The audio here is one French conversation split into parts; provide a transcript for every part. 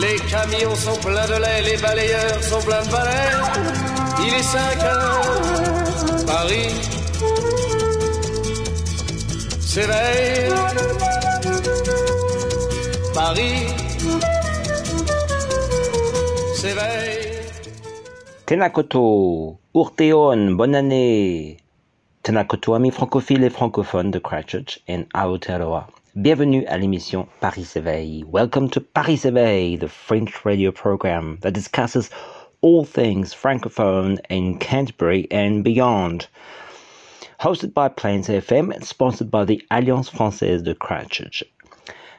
Les camions sont pleins de lait, les balayeurs sont pleins de balais. Il est 5 heures, Paris s'éveille. Paris s'éveille. Tenakoto, Urteon, bonne année. Tenakoto, amis francophiles et francophones de Christchurch et Aotearoa. Bienvenue à l'émission Paris s'éveille. Welcome to Paris s'éveille, the French radio program that discusses all things francophone in Canterbury and beyond. Hosted by Plains FM and sponsored by the Alliance Française de Christchurch.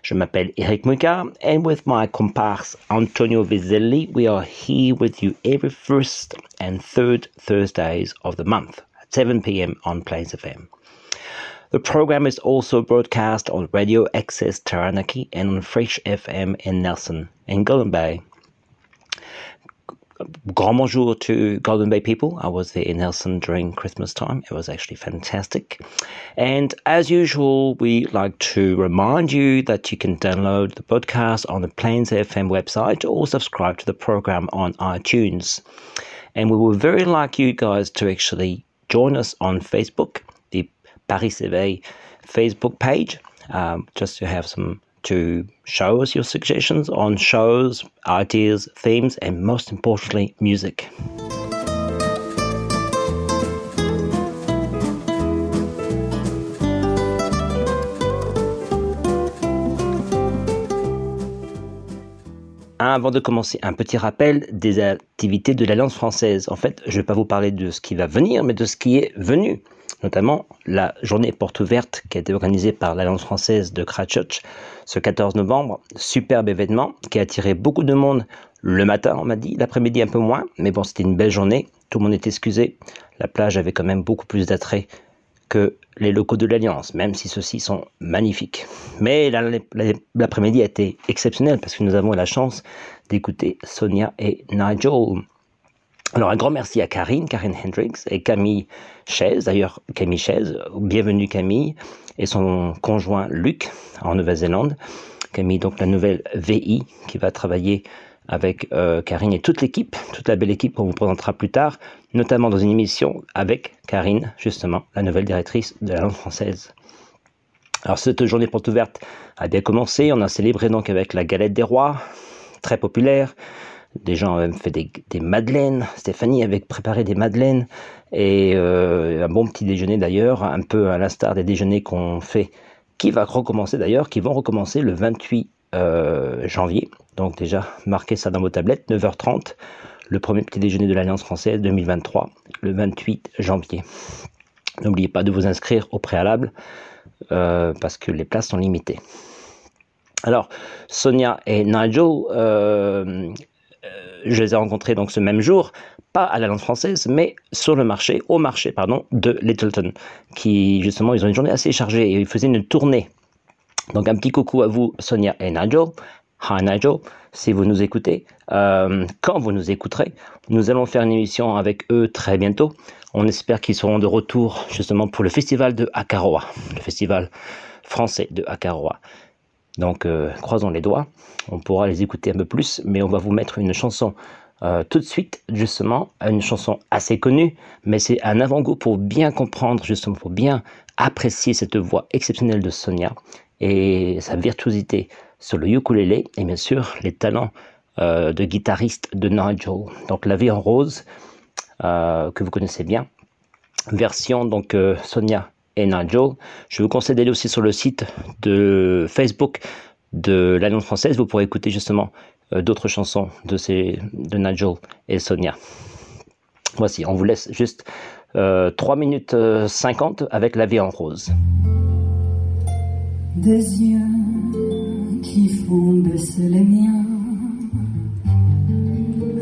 Je m'appelle Eric Muka, and with my comparse Antonio Vizzelli, we are here with you every first and third Thursdays of the month at 7 p.m. on Plains FM. The program is also broadcast on Radio Access Taranaki and on Fresh FM in Nelson and Golden Bay. Grand bonjour to Golden Bay people. I was there in Nelson during Christmas time. It was actually fantastic. And as usual, we like to remind you that you can download the podcast on the Plains FM website or subscribe to the program on iTunes. And we would very like you guys to actually join us on Facebook, Paris Éveil Facebook page, um, just to have some to show us your suggestions on shows, ideas, themes, and most importantly, music. Avant de commencer, un petit rappel des activités de l'Alliance française. En fait, je ne vais pas vous parler de ce qui va venir, mais de ce qui est venu. Notamment la journée porte ouverte qui a été organisée par l'Alliance française de Christchurch ce 14 novembre. Superbe événement qui a attiré beaucoup de monde le matin, on m'a dit, l'après-midi un peu moins. Mais bon, c'était une belle journée. Tout le monde est excusé. La plage avait quand même beaucoup plus d'attrait que les locaux de l'Alliance, même si ceux-ci sont magnifiques. Mais l'après-midi a été exceptionnel parce que nous avons eu la chance d'écouter Sonia et Nigel. Alors un grand merci à Karine, Karine Hendricks et Camille Chaise, d'ailleurs Camille Chaise, bienvenue Camille, et son conjoint Luc en Nouvelle-Zélande. Camille, donc la nouvelle VI qui va travailler avec euh, Karine et toute l'équipe, toute la belle équipe qu'on vous présentera plus tard, notamment dans une émission avec Karine, justement, la nouvelle directrice de la langue française. Alors cette journée porte ouverte a bien commencé, on a célébré donc avec la galette des rois, très populaire, des gens ont fait des, madeleines, Stéphanie avait préparé des madeleines, et euh, un bon petit déjeuner d'ailleurs, un peu à l'instar des déjeuners qu'on fait, qui va recommencer d'ailleurs, qui vont recommencer le 28 euh, janvier. Donc déjà, marquez ça dans vos tablettes, 9h30, le premier petit déjeuner de l'Alliance française 2023, le 28 janvier. N'oubliez pas de vous inscrire au préalable euh, parce que les places sont limitées. Alors, Sonia et Nigel, je les ai rencontrés donc ce même jour, pas à l'Alliance française, mais sur le marché, au marché, pardon, de Littleton, qui justement, ils ont une journée assez chargée et ils faisaient une tournée. Donc un petit coucou à vous, Sonia et Nigel. Hi Nigel, si vous nous écoutez, euh, quand vous nous écouterez, nous allons faire une émission avec eux très bientôt. On espère qu'ils seront de retour justement pour le festival de Akaroa, le festival français de Akaroa. Donc euh, croisons les doigts, on pourra les écouter un peu plus, mais on va vous mettre une chanson euh, tout de suite, justement, une chanson assez connue, mais c'est un avant-goût pour bien comprendre, justement, pour bien apprécier cette voix exceptionnelle de Sonia et sa virtuosité sur le ukulélé et bien sûr les talents euh, de guitariste de Nigel. Donc La vie en rose, que vous connaissez bien. Version donc Sonia Nigel. Je vous conseille d'aller aussi sur le site de Facebook de l'Alliance française. Vous pourrez écouter justement d'autres chansons de, ces, de Nigel et Sonia. Voici, on vous laisse juste 3 minutes 50 avec La vie en rose. Des yeux qui font baisser les miens.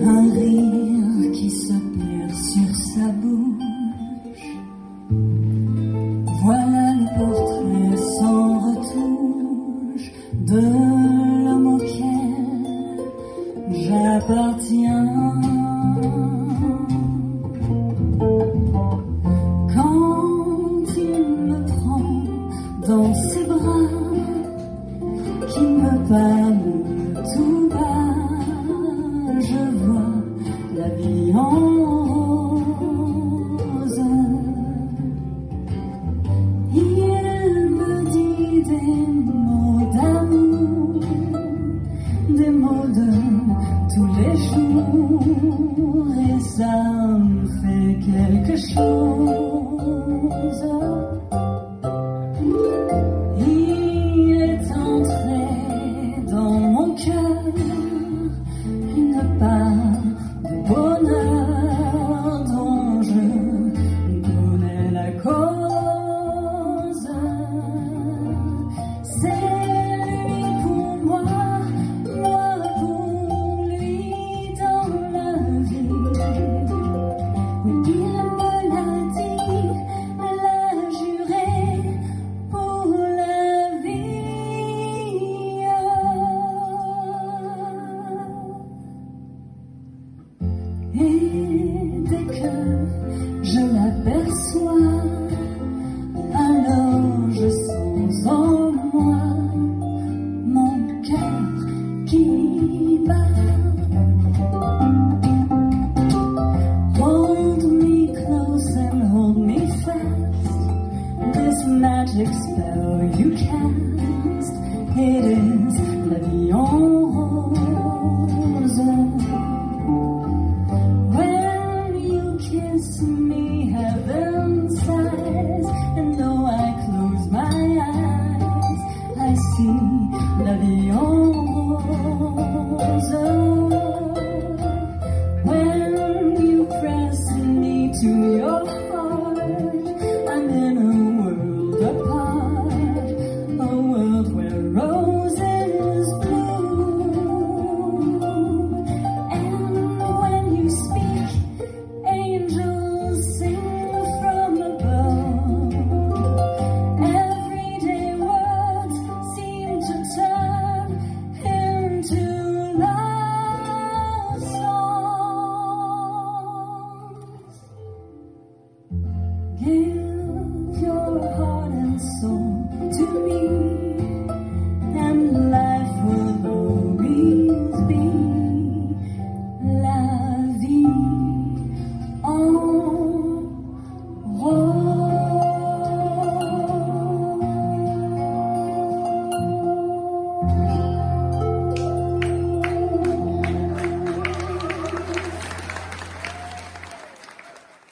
Un rire qui se de l'homme auquel j'appartiens. Quand il me prend dans ses bras, qui me parle tout bas, je vois la vie en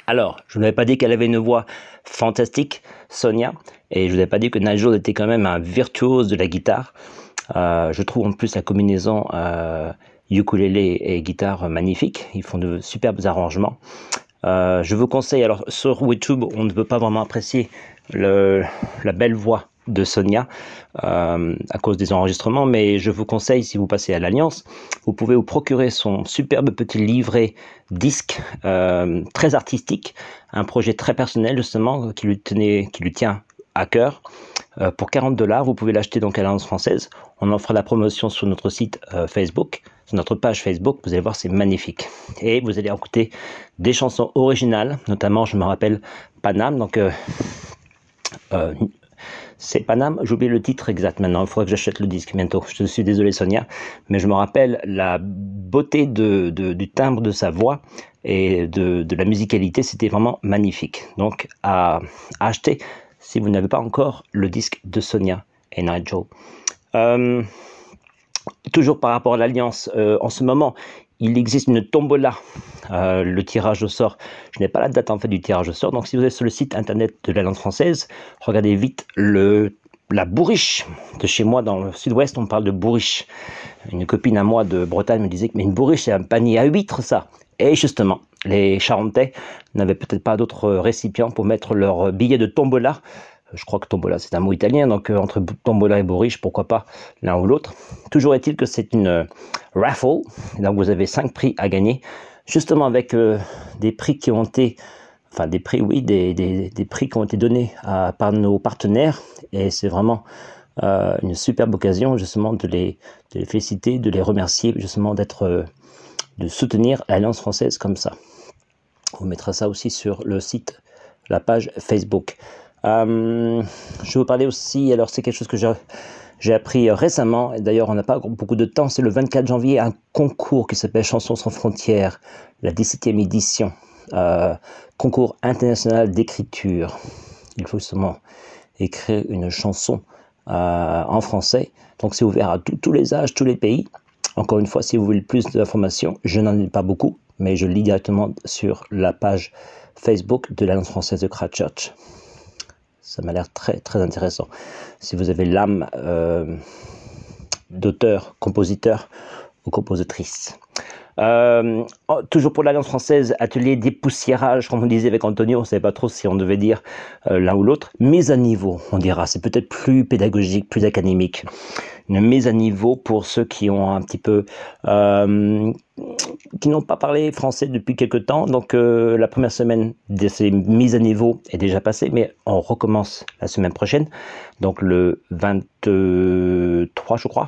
Alors, je ne vous avais pas dit qu'elle avait une voix fantastique, Sonia, et je ne vous avais pas dit que Nigel était quand même un virtuose de la guitare. Euh, je trouve en plus la combinaison euh, ukulélé et guitare magnifique. Ils font de superbes arrangements. Euh, je vous conseille, alors sur YouTube, on ne peut pas vraiment apprécier la belle voix de Sonia euh, à cause des enregistrements, mais je vous conseille, si vous passez à l'Alliance, vous pouvez vous procurer son superbe petit livret disque euh, très artistique, un projet très personnel justement qui lui, tenait, qui lui tient à cœur. Euh, pour 40 dollars, vous pouvez l'acheter donc à l'Alliance française. On en fera la promotion sur notre site Facebook, sur notre page Facebook. Vous allez voir, c'est magnifique. Et vous allez écouter des chansons originales, notamment, je me rappelle, Panam. Donc, c'est Panam, j'ai oublié le titre exact maintenant, il faudrait que j'achète le disque bientôt. Je suis désolé Sonia, mais je me rappelle la beauté du timbre de sa voix et de, la musicalité, c'était vraiment magnifique. Donc à, à acheter si vous n'avez pas encore le disque de Sonia et Nigel. Euh, toujours par rapport à l'Alliance, euh, en ce moment, il existe une tombola, euh, le tirage au sort. Je n'ai pas la date en fait du tirage au sort, donc si vous êtes sur le site internet de l'Alliance française, regardez vite le, la bourriche. De chez moi, dans le sud-ouest, on parle de bourriche. Une copine à moi de Bretagne me disait que mais une bourriche, c'est un panier à huîtres, ça. Et justement, les Charentais n'avaient peut-être pas d'autres récipients pour mettre leur billet de tombola Je crois que tombola c'est un mot italien, donc euh, entre tombola et bourriche, pourquoi pas l'un ou l'autre. Toujours est-il que c'est une euh, raffle, donc vous avez cinq prix à gagner, justement avec euh, des prix qui ont été, enfin des prix, oui, des, des, prix qui ont été donnés par nos partenaires, et c'est vraiment une superbe occasion justement de les, de les féliciter, de les remercier justement d'être, de soutenir l'Alliance française comme ça. On mettra ça aussi sur le site, la page Facebook. Euh, je vais vous parler aussi, alors c'est quelque chose que j'ai, appris récemment, et d'ailleurs on n'a pas beaucoup de temps, c'est le 24 janvier, un concours qui s'appelle Chansons sans frontières, la 17e édition, euh, concours international d'écriture. Il faut justement écrire une chanson euh, en français, donc c'est ouvert à tous les âges, tous les pays. Encore une fois, si vous voulez plus d'informations, je n'en ai pas beaucoup, mais je lis directement sur la page Facebook de l'Alliance française de Christchurch. Ça m'a l'air très très intéressant. Si vous avez l'âme euh, d'auteur, compositeur ou compositrice. Euh, oh, toujours pour l'Alliance française, atelier dépoussiérage, comme on disait avec Antonio, on ne savait pas trop si on devait dire euh, l'un ou l'autre. Mise à niveau, on dira, c'est peut-être plus pédagogique, plus académique. Une mise à niveau pour ceux qui ont un petit peu, euh, qui n'ont pas parlé français depuis quelque temps. Donc la première semaine de ces mises à niveau est déjà passée, mais on recommence la semaine prochaine, donc le 23, je crois.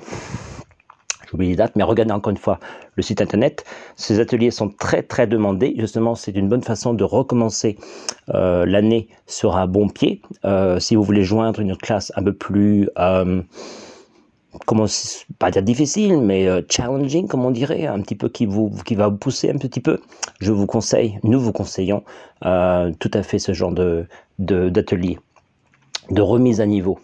J'oublie les dates, mais regardez encore une fois le site internet. Ces ateliers sont très très demandés. Justement, c'est une bonne façon de recommencer euh, l'année sur un bon pied. Euh, si vous voulez joindre une classe un peu plus, euh, comment pas dire difficile, mais challenging, comme on dirait, un petit peu qui vous qui va vous pousser un petit peu, je vous conseille, nous vous conseillons tout à fait ce genre de- d'atelier, de remise à niveau.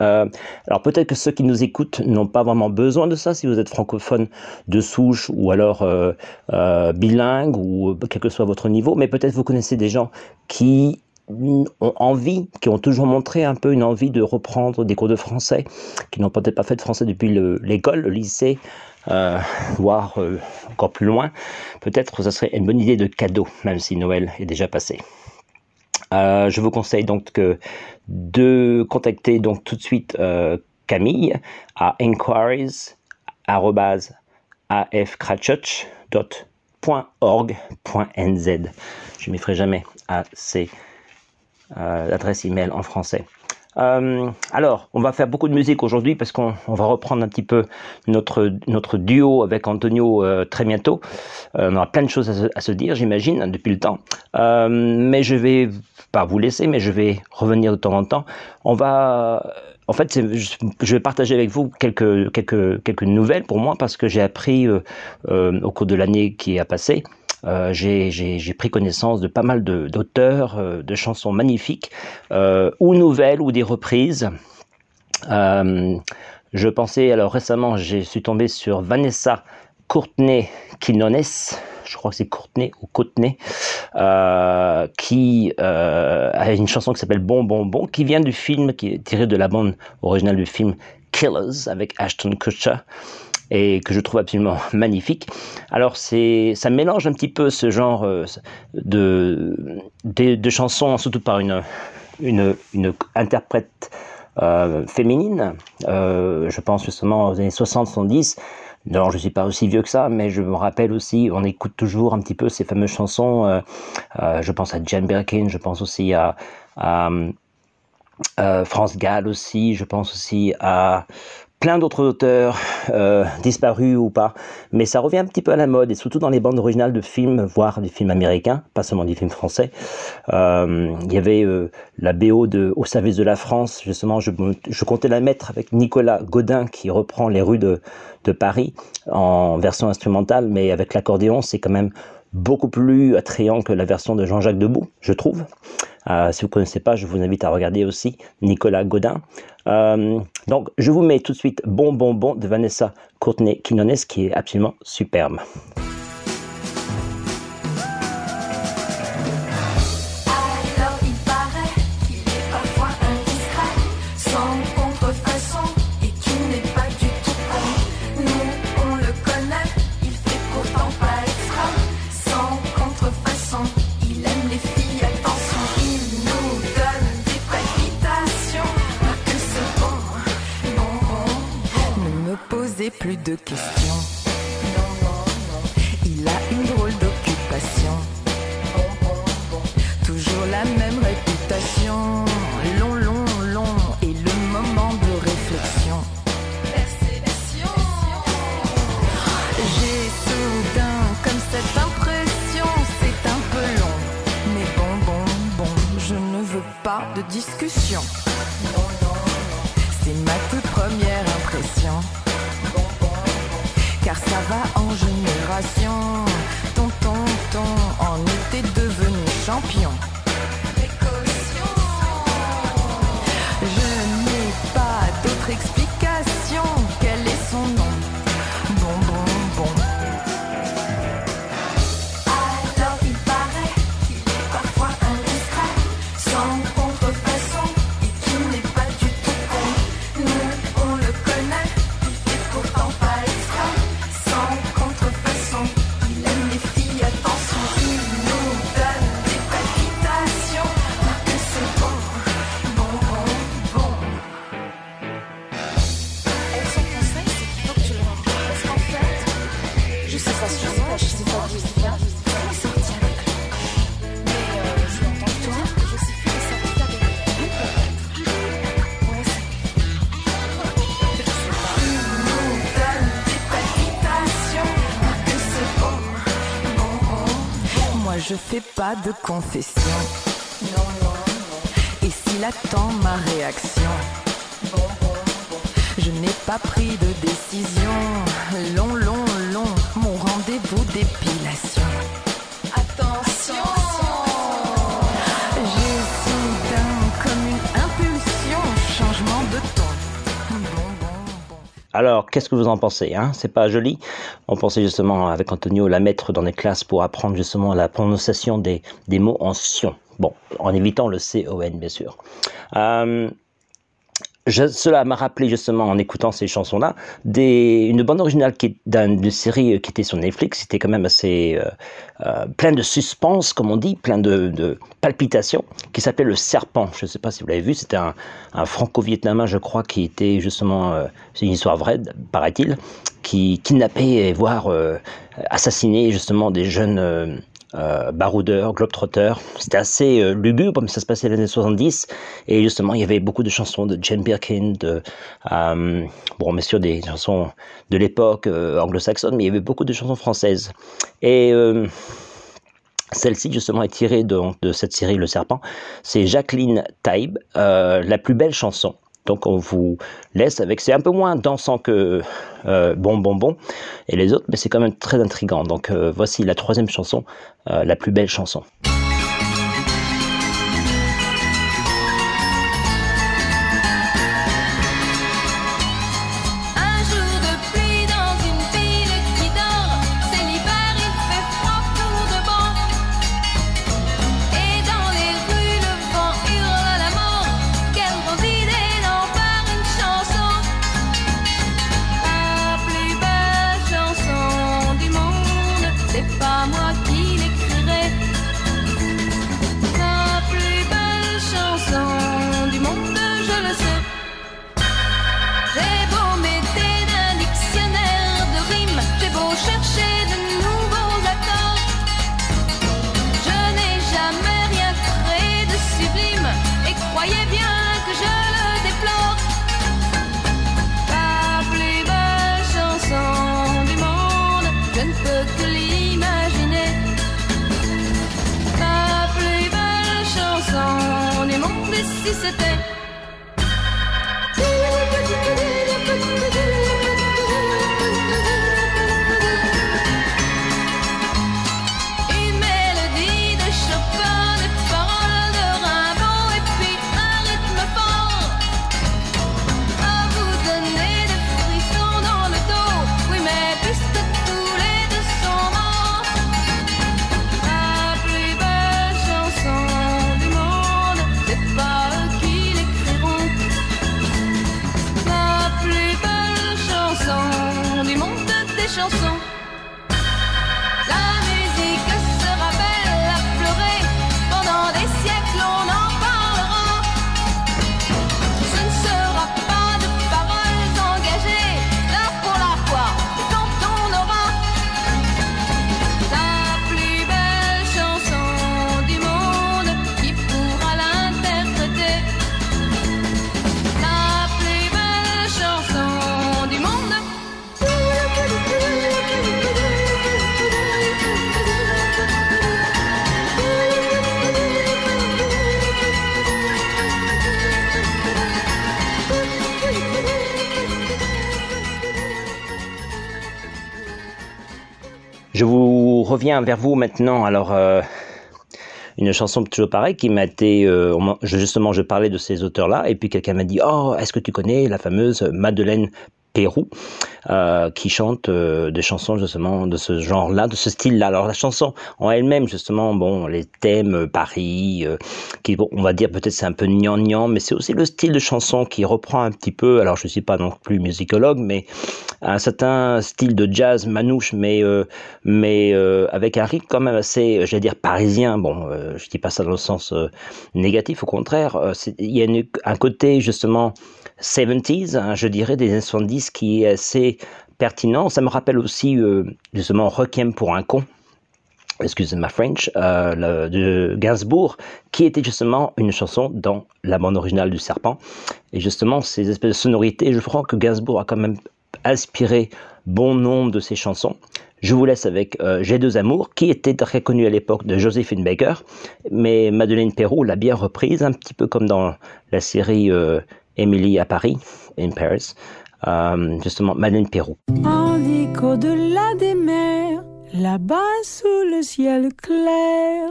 Euh, alors peut-être que ceux qui nous écoutent n'ont pas vraiment besoin de ça si vous êtes francophone de souche ou alors euh, euh, bilingue ou quel que soit votre niveau, mais peut-être vous connaissez des gens qui ont envie, qui ont toujours montré un peu une envie de reprendre des cours de français, qui n'ont peut-être pas fait de français depuis le- l'école, le, lycée, voire encore plus loin. Peut-être que ça serait une bonne idée de cadeau, même si Noël est déjà passé. Euh, je vous conseille donc de contacter donc tout de suite euh, Camille à inquiries@afcratchurch.org.nz. Je ne m'y ferai jamais à ces euh, adresses email en français. Euh, alors, on va faire beaucoup de musique aujourd'hui parce qu'on on va reprendre un petit peu notre, duo avec Antonio euh, très bientôt. Euh, on aura plein de choses à se, dire, j'imagine, depuis le temps. Mais je vais pas vous laisser, mais je vais revenir de temps en temps. On va, en fait, je, vais partager avec vous quelques, nouvelles pour moi parce que j'ai appris euh, euh, au cours de l'année qui a passé. Euh, j'ai pris connaissance de pas mal de- d'auteurs, euh, de chansons magnifiques, ou nouvelles, ou des reprises. Je pensais, alors récemment, je suis tombé sur Vanessa Courtenay Quinones, je crois que c'est Courtenay ou Courtenay, euh, qui euh, a une chanson qui s'appelle Bon Bon Bon, qui vient du film, qui est tiré de la bande originale du film Killers avec Ashton Kutcher et que je trouve absolument magnifique. Alors c'est, ça mélange un petit peu ce genre euh, de, de, de chansons, surtout par une, une, une interprète féminine. Je pense justement aux années 60-70. Non, je suis pas aussi vieux que ça, mais je me rappelle aussi, on écoute toujours un petit peu ces fameuses chansons. euh, euh, je pense à Jane Birkin, je pense aussi à, à euh, France Gall aussi, je pense aussi à plein d'autres auteurs euh, disparus ou pas, mais ça revient un petit peu à la mode et surtout dans les bandes originales de films, voire des films américains, pas seulement des films français. Euh, il y avait euh, la BO de Au service de la France, justement, je, comptais la mettre avec Nicolas Godin qui reprend les rues de, de Paris en version instrumentale, mais avec l'accordéon, c'est quand même beaucoup plus attrayant que la version de Jean-Jacques Debout, je trouve. Euh, si vous ne connaissez pas, je vous invite à regarder aussi Nicolas Godin. Euh, donc, je vous mets tout de suite Bon Bon Bon de Vanessa Courtenay Quinones, qui est absolument superbe. De questions. Je fais pas de confession. Et s'il attend ma réaction. Je n'ai pas pris de décision. Long, long, long. Mon rendez-vous d'épilation. Attention Alors, qu'est-ce que vous en pensez hein? C'est pas joli? On pensait justement avec Antonio la mettre dans les classes pour apprendre justement la prononciation des, des mots en sion. Bon, en évitant le C-O-N bien sûr. Euh, je- cela m'a rappelé justement en écoutant ces chansons-là une bande originale qui d'une série qui était sur Netflix. C'était quand même assez euh, euh, plein de suspense, comme on dit, plein de, de palpitations, qui s'appelait Le Serpent. Je ne sais pas si vous l'avez vu. C'était un, un franco-vietnamien, je crois, qui était justement, euh, c'est une histoire vraie, paraît-il, qui kidnappait et voire euh, assassinait justement des jeunes. Euh, baroudeurs, globetrotters. C'était assez euh, lugubre, mais ça se passait les années 70. Et justement, il y avait beaucoup de chansons de Jane Birkin, euh, bon, bien sûr, des chansons de l'époque euh, anglo-saxonne, mais il y avait beaucoup de chansons françaises. Et celle-ci, justement, est tirée de, de cette série Le Serpent. C'est Jacqueline euh, la plus belle chanson. Donc on vous laisse avec, c'est un peu moins dansant que euh, Bon Bon Bon et les autres, mais c'est quand même très intrigant. Donc euh, voici la troisième chanson, euh, la plus belle chanson. Reviens vers vous maintenant. Alors, euh, une chanson toujours pareille qui m'a été. euh, justement, je parlais de ces auteurs-là, et puis quelqu'un m'a dit Oh, est-ce que tu connais la fameuse Madeleine Pérou, euh, qui chante euh, des chansons justement de ce genre-là, de ce style-là. Alors la chanson en elle-même, justement, bon, les thèmes euh, Paris, qui, bon, on va dire peut-être c'est un peu gnangnan, mais c'est aussi le style de chanson qui reprend un petit peu. Alors je suis pas non plus musicologue, mais un certain style de jazz manouche, mais mais avec un rythme quand même assez, j'allais dire parisien. Bon, je dis pas ça dans le sens négatif, au contraire, il y a un côté justement 70s, hein, je dirais des 70 qui est assez pertinent. Ça me rappelle aussi euh, justement Requiem pour un con. Excusez ma French, euh, de Gainsbourg, qui était justement une chanson dans la bande originale du Serpent. Et justement, ces espèces de sonorités, je crois que Gainsbourg a quand même inspiré bon nombre de ses chansons. Je vous laisse avec euh, J'ai deux amours, qui était très connu à l'époque de Josephine Baker, mais Madeleine Perrault l'a bien reprise, un petit peu comme dans la série euh, Emily à Paris, in Paris. Euh, justement, Madeleine Perrault. On dit qu'au-delà des mers, là-bas sous le ciel clair,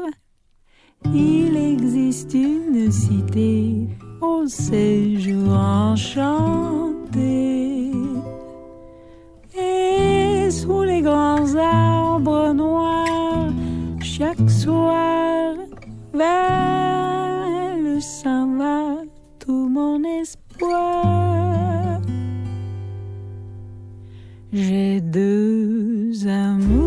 il existe une cité au séjour enchanté. Et sous les grands arbres noirs, chaque soir, vers le s'en va tout mon espoir. J'ai deux amours,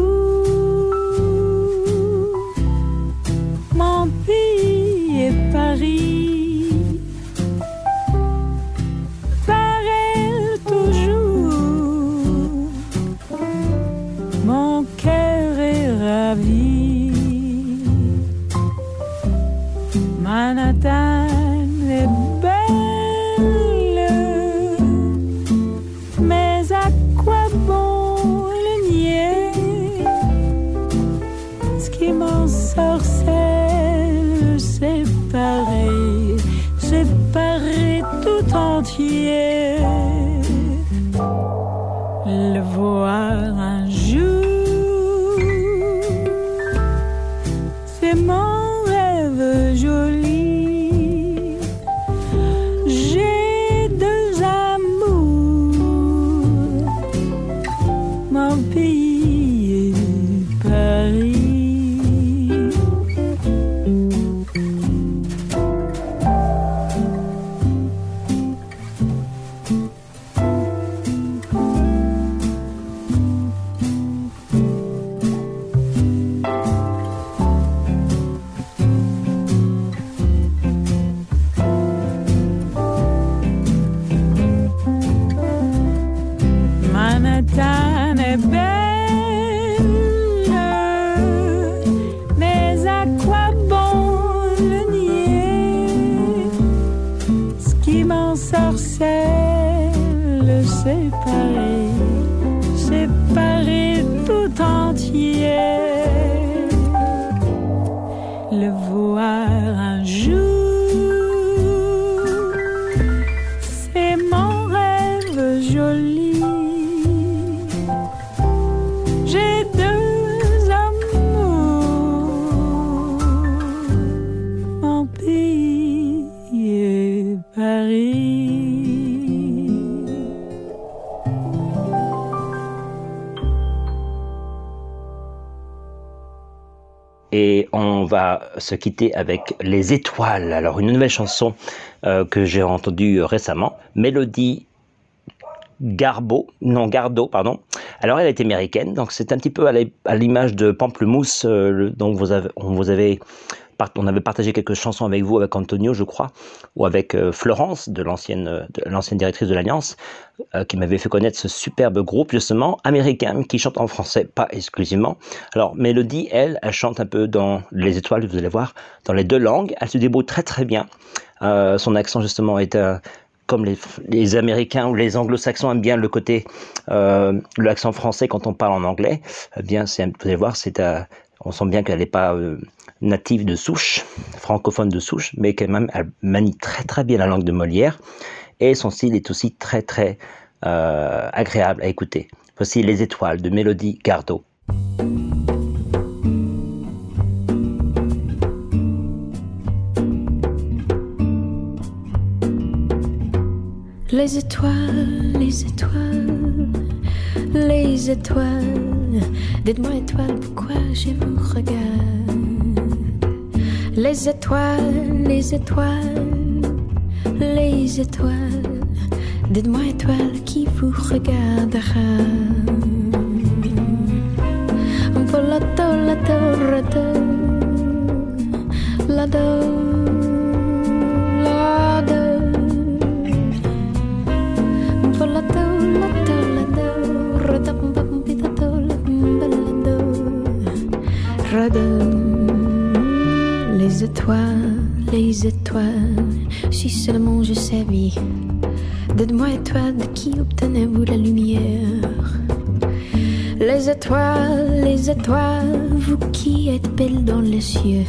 c'est pareil tout entier. Se quitter avec Les Étoiles. Alors, une nouvelle chanson euh, que j'ai entendue récemment, Mélodie Garbo, non Gardo, pardon. Alors, elle est américaine, donc c'est un petit peu à l'image de Pamplemousse, euh, dont vous avez, on avait partagé quelques chansons avec vous, avec Antonio, je crois, ou avec euh, Florence, de l'ancienne, euh, de l'ancienne directrice de l'Alliance, euh, qui m'avait fait connaître ce superbe groupe, justement, américain, qui chante en français, pas exclusivement. Alors, Mélodie, elle, elle chante un peu dans Les Étoiles, vous allez voir, dans les deux langues. Elle se débrouille très très bien. Son accent, justement, est un comme les, Américains ou les Anglo-Saxons aiment bien le côté, l'accent français quand on parle en anglais, eh bien, vous allez voir, on sent bien qu'elle n'est pas native de souche, francophone de souche, mais quand même elle manie très très bien la langue de Molière et son style est aussi très très euh, agréable à écouter. Voici Les Étoiles de Mélodie Gardot. Les étoiles, les étoiles, les étoiles, dites-moi étoiles, pourquoi j'ai vous regarde? Les étoiles, les étoiles, les étoiles. Dites-moi étoiles qui vous regardera? Volato, lato, rato, lado, lado. Volato, Les étoiles, les étoiles, si seulement je savais. Dites-moi étoiles, de qui obtenez-vous la lumière les étoiles, les étoiles, vous qui êtes belles dans les cieux,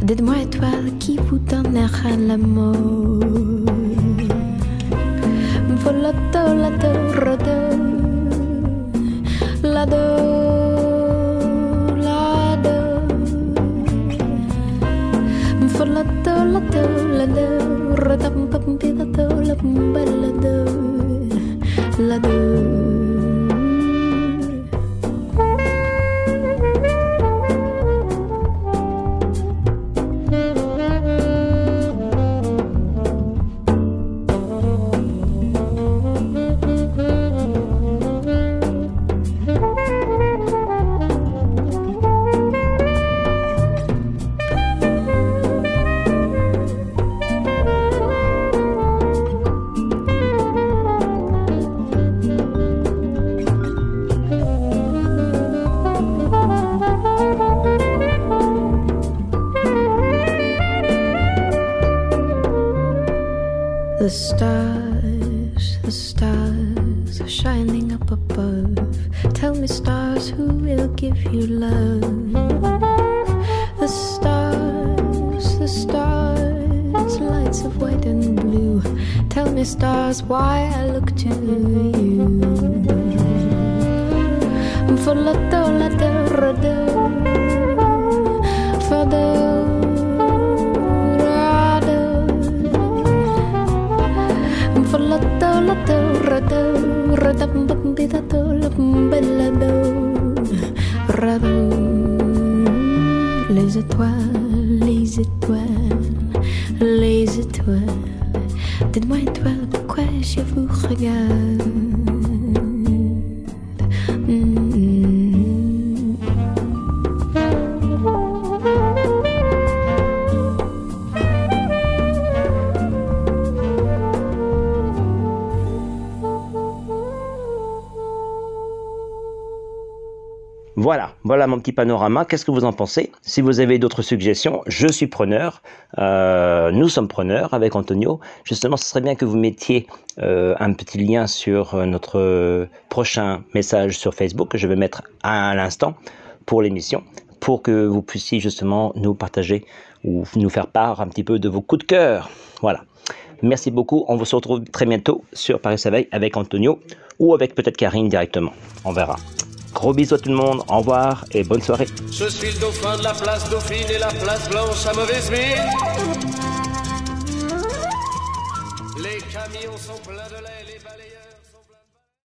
dites-moi étoiles qui vous donnera l'amour. Volato, lato, rodo, lado, lado. la do la do The stars, the stars are shining up above. Tell me, stars, who will give you love? The stars, the stars, lights of white and blue. Tell me, stars, why I look to you. For la do, la do, Les étoiles, les étoiles, les étoiles. Dites-moi étoiles, pourquoi je vous regarde? Voilà, voilà mon petit panorama. Qu'est-ce que vous en pensez? Si vous avez d'autres suggestions, je suis preneur. Euh, nous sommes preneurs avec Antonio. Justement, ce serait bien que vous mettiez euh, un petit lien sur euh, notre prochain message sur Facebook que je vais mettre à l'instant pour l'émission, pour que vous puissiez justement nous partager ou nous faire part un petit peu de vos coups de cœur. Voilà. Merci beaucoup. On se retrouve très bientôt sur Paris Saveil avec Antonio ou avec peut-être Karine directement. On verra. Gros bisous à tout le monde, au revoir et bonne soirée. Je suis le dauphin de la place Dauphine et la place Blanche à mauvaise mine. Les camions sont pleins de balayeurs.